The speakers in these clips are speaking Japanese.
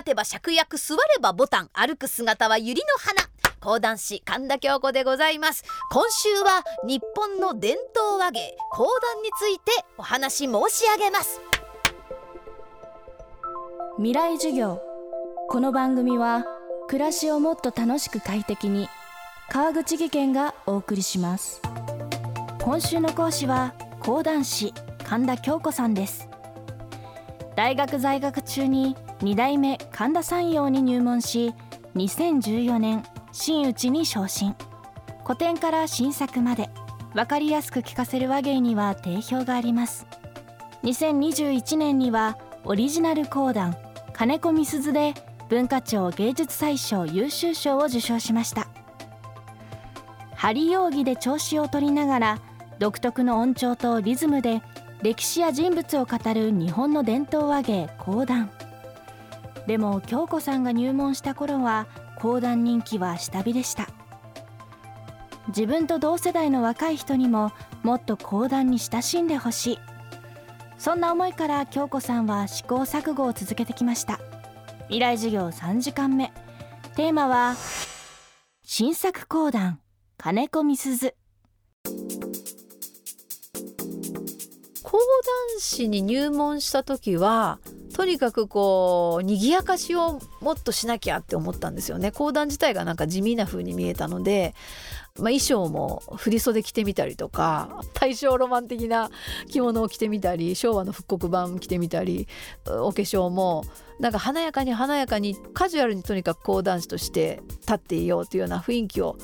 立てば芍薬座ればボタン歩く姿は百合の花。講談師神田京子でございます。今週は日本の伝統和芸講談についてお話申し上げます。未来授業。この番組は暮らしをもっと楽しく快適に川口義賢がお送りします。今週の講師は講談師神田京子さんです。大学在学中に2代目神田山陽に入門し2014年真打ちに昇進。古典から新作まで。分かりやすく聞かせる話芸には定評があります。2021年にはオリジナル講談金子みすずで文化庁芸術祭賞優秀賞を受賞しました。針扇で調子を取りながら独特の音調とリズムで歴史や人物を語る日本の伝統話芸講談。でも京子さんが入門した頃は講談人気は下火でした。自分と同世代の若い人にももっと講談に親しんでほしい。そんな思いから京子さんは試行錯誤を続けてきました。未来授業3時間目。テーマは新作講談金子みすず。講談師に入門した時はとにかくこう賑やかしをもっとしなきゃって思ったんですよね。講談自体がなんか地味な風に見えたので、まあ、衣装も振袖着てみたりとか大正ロマン的な着物を着てみたり昭和の復刻版着てみたりお化粧もなんか華やかに華やかにカジュアルにとにかく講談師として立っていようというような雰囲気を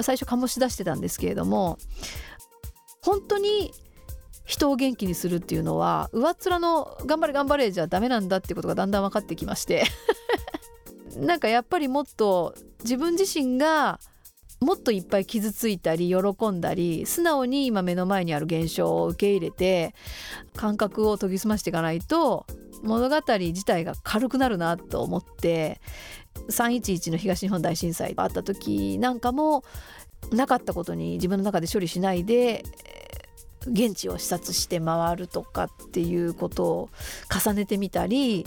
最初醸し出してたんですけれども本当に人を元気にするっていうのは上っ面の頑張れ頑張れじゃダメなんだっていうことがだんだん分かってきまして。なんかやっぱりもっと自分自身がもっといっぱい傷ついたり喜んだり素直に今目の前にある現象を受け入れて感覚を研ぎ澄ましていかないと物語自体が軽くなるなと思って311の東日本大震災があった時なんかもなかったことに自分の中で処理しないで現地を視察して回るとかっていうことを重ねてみたり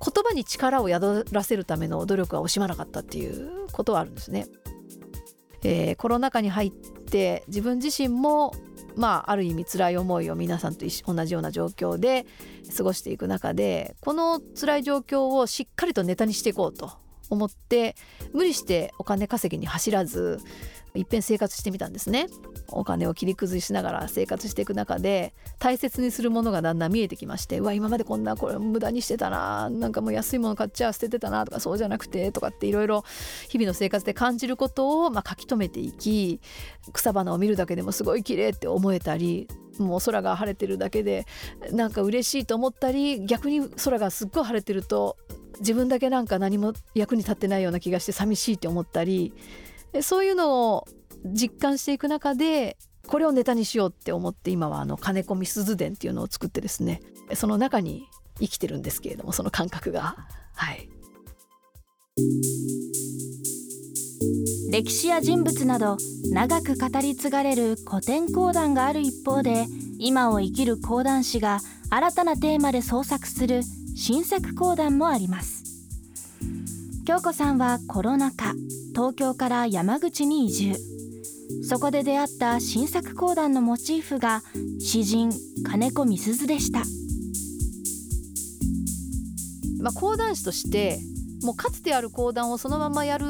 言葉に力を宿らせるための努力は惜しまなかったっていうことはあるんですね。えー、コロナ禍に入って自分自身もまあある意味辛い思いを皆さんと同じような状況で過ごしていく中でこの辛い状況をしっかりとネタにしていこうと思って無理してお金稼ぎに走らずいっぺん生活してみたんですね。お金を切り崩しながら生活していく中で大切にするものがだんだん見えてきましてうわ今までこんなこれ無駄にしてたななんかもう安いもの買っちゃ捨ててたなとかそうじゃなくてとかっていろいろ日々の生活で感じることをま書き留めていき草花を見るだけでもすごい綺麗って思えたりもう空が晴れてるだけでなんか嬉しいと思ったり逆に空がすっごい晴れてると自分だけなんか何も役に立ってないような気がして寂しいって思ったりそういうのを実感していく中でこれをネタにしようって思って今はあの金子みすず伝っていうのを作ってですねその中に生きてるんですけれどもその感覚が。はい。歴史や人物など長く語り継がれる古典講談がある一方で今を生きる講談師が新たなテーマで創作する新作講談もあります。京子さんはコロナ禍東京から山口に移住。そこで出会った新作講談のモチーフが詩人金子みすずでした、まあ、講談師としてもうかつてある講談をそのままやる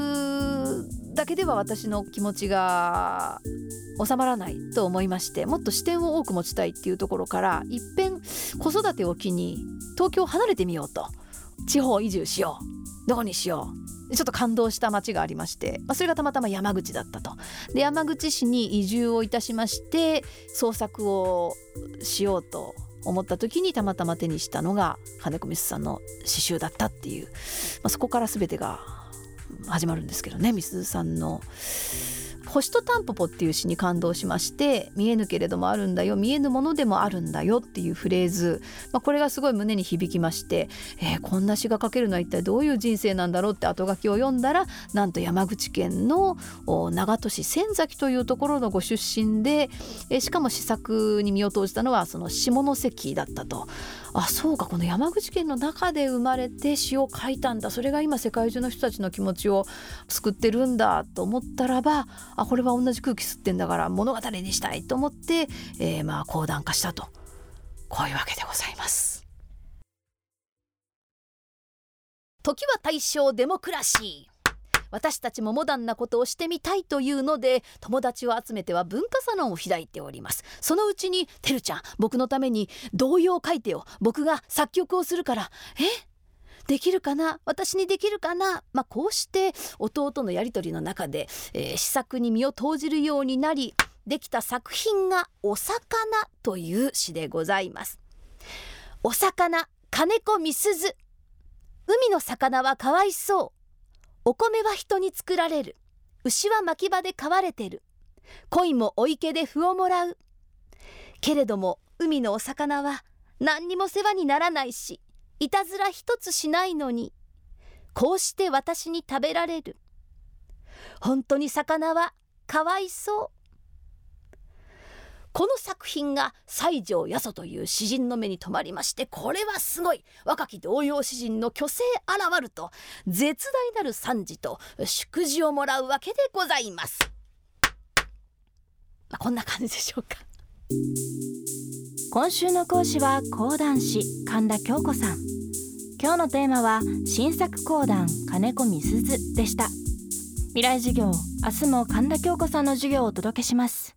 だけでは私の気持ちが収まらないと思いましてもっと視点を多く持ちたいっていうところからいっぺん子育てを機に東京を離れてみようと地方移住しようどこにしようちょっと感動した町がありまして、まあ、それがたまたま山口だったと。で山口市に移住をいたしまして創作をしようと思った時にたまたま手にしたのが金子美鈴さんの詩集だったっていう、まあ、そこから全てが始まるんですけどね美鈴さんの星とタンポポっていう詩に感動しまして見えぬけれどもあるんだよ見えぬものでもあるんだよっていうフレーズ、まあ、これがすごい胸に響きまして、えー、こんな詩が書けるのは一体どういう人生なんだろうって後書きを読んだらなんと山口県の長門市仙崎というところのご出身で、えー、しかも詩作に身を投じたのはその下関だったと。あそうかこの山口県の中で生まれて詩を書いたんだ。それが今世界中の人たちの気持ちを救ってるんだと思ったらばあこれは同じ空気吸ってんだから物語にしたいと思って、えー、まあ講談化したと。こういうわけでございます。時は大正デモクラシー。私たちもモダンなことをしてみたいというので友達を集めては文化サロンを開いております。そのうちに「てるちゃん僕のために童謡を書いてよ。僕が作曲をするから」え？できるかな？私にできるかな、まあ、こうして弟のやり取りの中で、えー、試作に身を投じるようになりできた作品が「お魚」という詩でございます。お魚金子みすず。海の魚はかわいそう。お米は人に作られる。牛は牧場で飼われてる。鯉もお池で歩をもらう。けれども海のお魚は何にも世話にならないしいたずら一つしないのにこうして私に食べられる。本当に魚はかわいそう。この作品が西条八十という詩人の目に留まりましてこれはすごい若き童謡詩人の虚勢現ると絶大なる賛辞と祝辞をもらうわけでございます。まあ、こんな感じでしょうか。今週の講師は講談師神田京子さん今日のテーマは新作講談金子みすずでした未来授業明日も神田京子さんの授業をお届けします